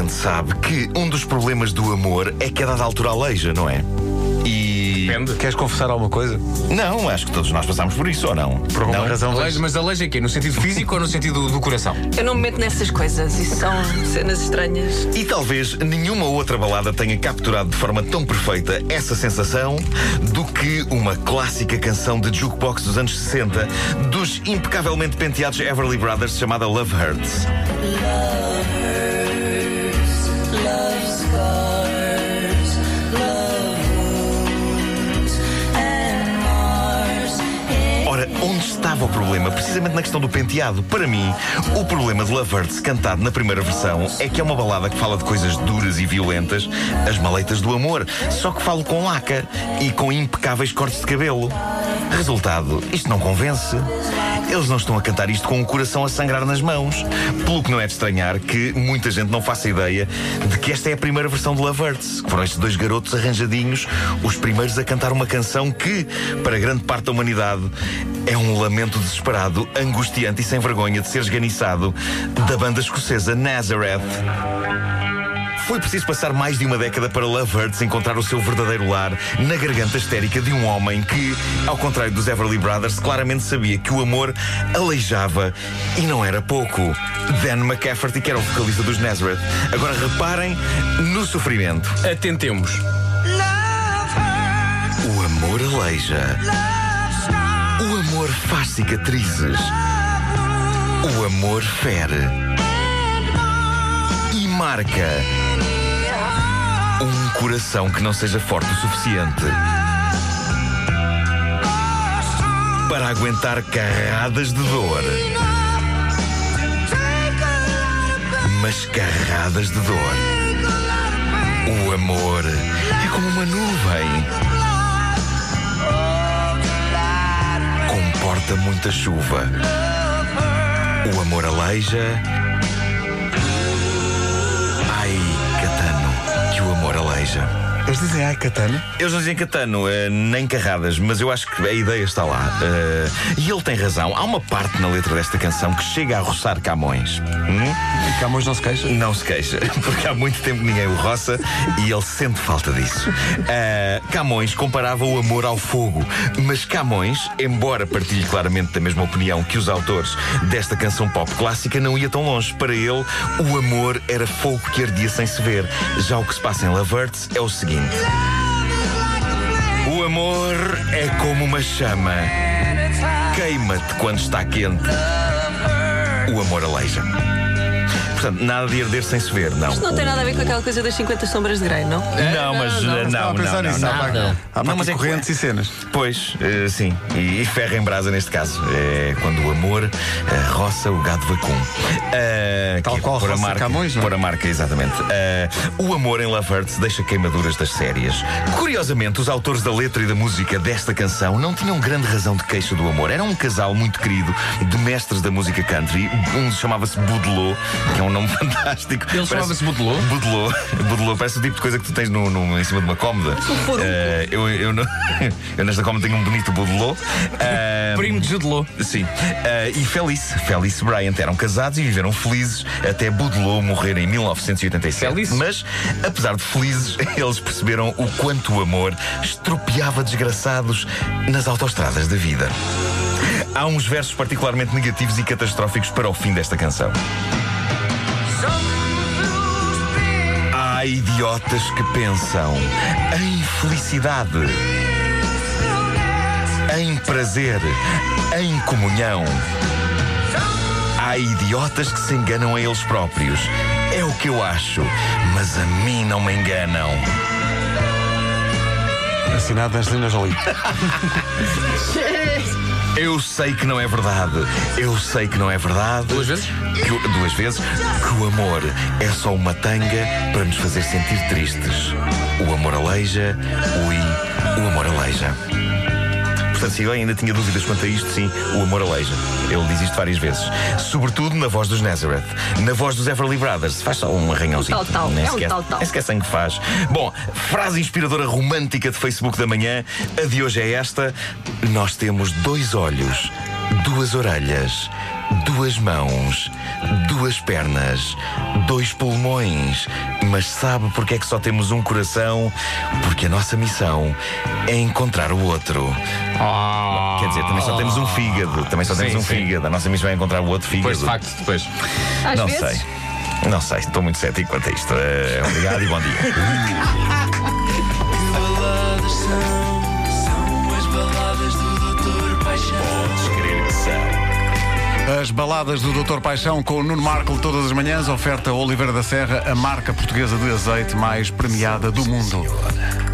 gente sabe que um dos problemas do amor é que a dada altura aleija, não é? E. Depende. Queres confessar alguma coisa? Não, acho que todos nós passamos por isso, ou não? Por alguma não? razão Aleija, mas aleija aqui, no sentido físico ou no sentido do coração? Eu não me meto nessas coisas, isso são cenas estranhas. E talvez nenhuma outra balada tenha capturado de forma tão perfeita essa sensação do que uma clássica canção de jukebox dos anos 60 dos impecavelmente penteados Everly Brothers chamada Love Hurts. Ora, estava o problema? Precisamente na questão do penteado. Para mim, o problema de Love cantado na primeira versão é que é uma balada que fala de coisas duras e violentas, as maleitas do amor, só que falo com laca e com impecáveis cortes de cabelo. Resultado, isto não convence. Eles não estão a cantar isto com o coração a sangrar nas mãos. Pelo que não é de estranhar que muita gente não faça ideia de que esta é a primeira versão de Love. Que foram estes dois garotos arranjadinhos, os primeiros a cantar uma canção que, para grande parte da humanidade, é um lamento desesperado, angustiante e sem vergonha de ser esganiçado da banda escocesa Nazareth. Foi preciso passar mais de uma década para Love Hurts encontrar o seu verdadeiro lar na garganta histérica de um homem que, ao contrário dos Everly Brothers, claramente sabia que o amor aleijava e não era pouco. Dan McCafferty, que era o vocalista dos Nazareth. Agora reparem no sofrimento. Atentemos. O amor aleija. Amor faz cicatrizes. O amor fere. E marca. Um coração que não seja forte o suficiente. Para aguentar carradas de dor. Mas carradas de dor. O amor é como uma nuvem. Comporta muita chuva. O amor aleija. Ai, Catano, que o amor aleija. Eles dizem ai, Catano. Eles não dizem Catano, eh, nem carradas, mas eu acho que a ideia está lá. Eh, e ele tem razão. Há uma parte na letra desta canção que chega a roçar Camões. Hum? E Camões não se queixa? Não se queixa, porque há muito tempo ninguém o roça e ele sente falta disso. Ah, Camões comparava o amor ao fogo, mas Camões, embora partilhe claramente da mesma opinião que os autores desta canção pop clássica, não ia tão longe. Para ele, o amor era fogo que ardia sem se ver. Já o que se passa em Love Hurts é o seguinte: O amor é como uma chama, queima-te quando está quente. O amor aleija. Portanto, nada de arder sem se ver, não. Isto não tem nada a ver com aquela coisa das 50 sombras de Grey, não? Não, mas não, eh, não, a não, não, não. Há para- Nada. Há Não, mas é que- correntes e cenas. Pois, eh, sim. E, e ferro em brasa neste caso. É quando o amor eh, roça o gado vacum. Eh, Tal que é qual pôr a marca, Camões, não é? pôr a marca, exatamente. Eh, o amor em Love Hurts deixa queimaduras das séries. Curiosamente, os autores da letra e da música desta canção não tinham grande razão de queixa do amor. Era um casal muito querido de mestres da música country. Um chamava-se Boudelot, que é um nome fantástico. Ele chamava-se Boudelot? Boudelot. Boudelot parece o tipo de coisa que tu tens no, no- em cima de uma cómoda. Eh, eu, eu, eu nesta cómoda tenho um bonito Boudelot. Eh, Primo de Judelô. Sim. Eh, e Felice, Felice Bryant eram casados e viveram felizes até Boudelot morrer em 1987. Felice? Mas, apesar de felizes, eles perceberam o quanto o amor estropiava desgraçados nas autoestradas da vida. Há uns versos particularmente negativos e catastróficos para o fim desta canção. Há idiotas que pensam em felicidade, em prazer, em comunhão. Há idiotas que se enganam a eles próprios. É o que eu acho, mas a mim não me enganam. Assinado Angelina Jolie. Eu sei que não é verdade. Eu sei que não é verdade. Duas vezes? Que o- duas vezes. Que o amor é só uma tanga para nos fazer sentir tristes. O amor aleija. Ui, o amor aleija. Portanto, se ainda tinha dúvidas quanto a isto, sim, o amor aleija. Ele diz isto várias vezes. Sobretudo na voz dos Nazareth. Na voz dos Everly Brothers. Faz só um arranhãozinho. Um tal-tal, Nem é um sequer- tal-tal. Nem sequer sangue faz. Bom, frase inspiradora romântica de Facebook da manhã. A de hoje é esta: Nós temos dois olhos duas orelhas, duas mãos, duas pernas, dois pulmões. Mas sabe porque é que só temos um coração? Porque a nossa missão é encontrar o outro. Quer dizer, também só temos um fígado. Também só temos Sim, um sim. fígado. A nossa missão é encontrar o outro fígado. Pois, de facto, depois. Às Não vezes. sei. Não sei, estou muito cético quanto a isto. Eh, obrigado e bom dia. baladas são, são as baladas do Doutor Paixão. As baladas do Dr. Paixão com o Nuno Marco todas as manhãs. Oferta Oliveira da Serra, a marca portuguesa de azeite mais premiada do mundo.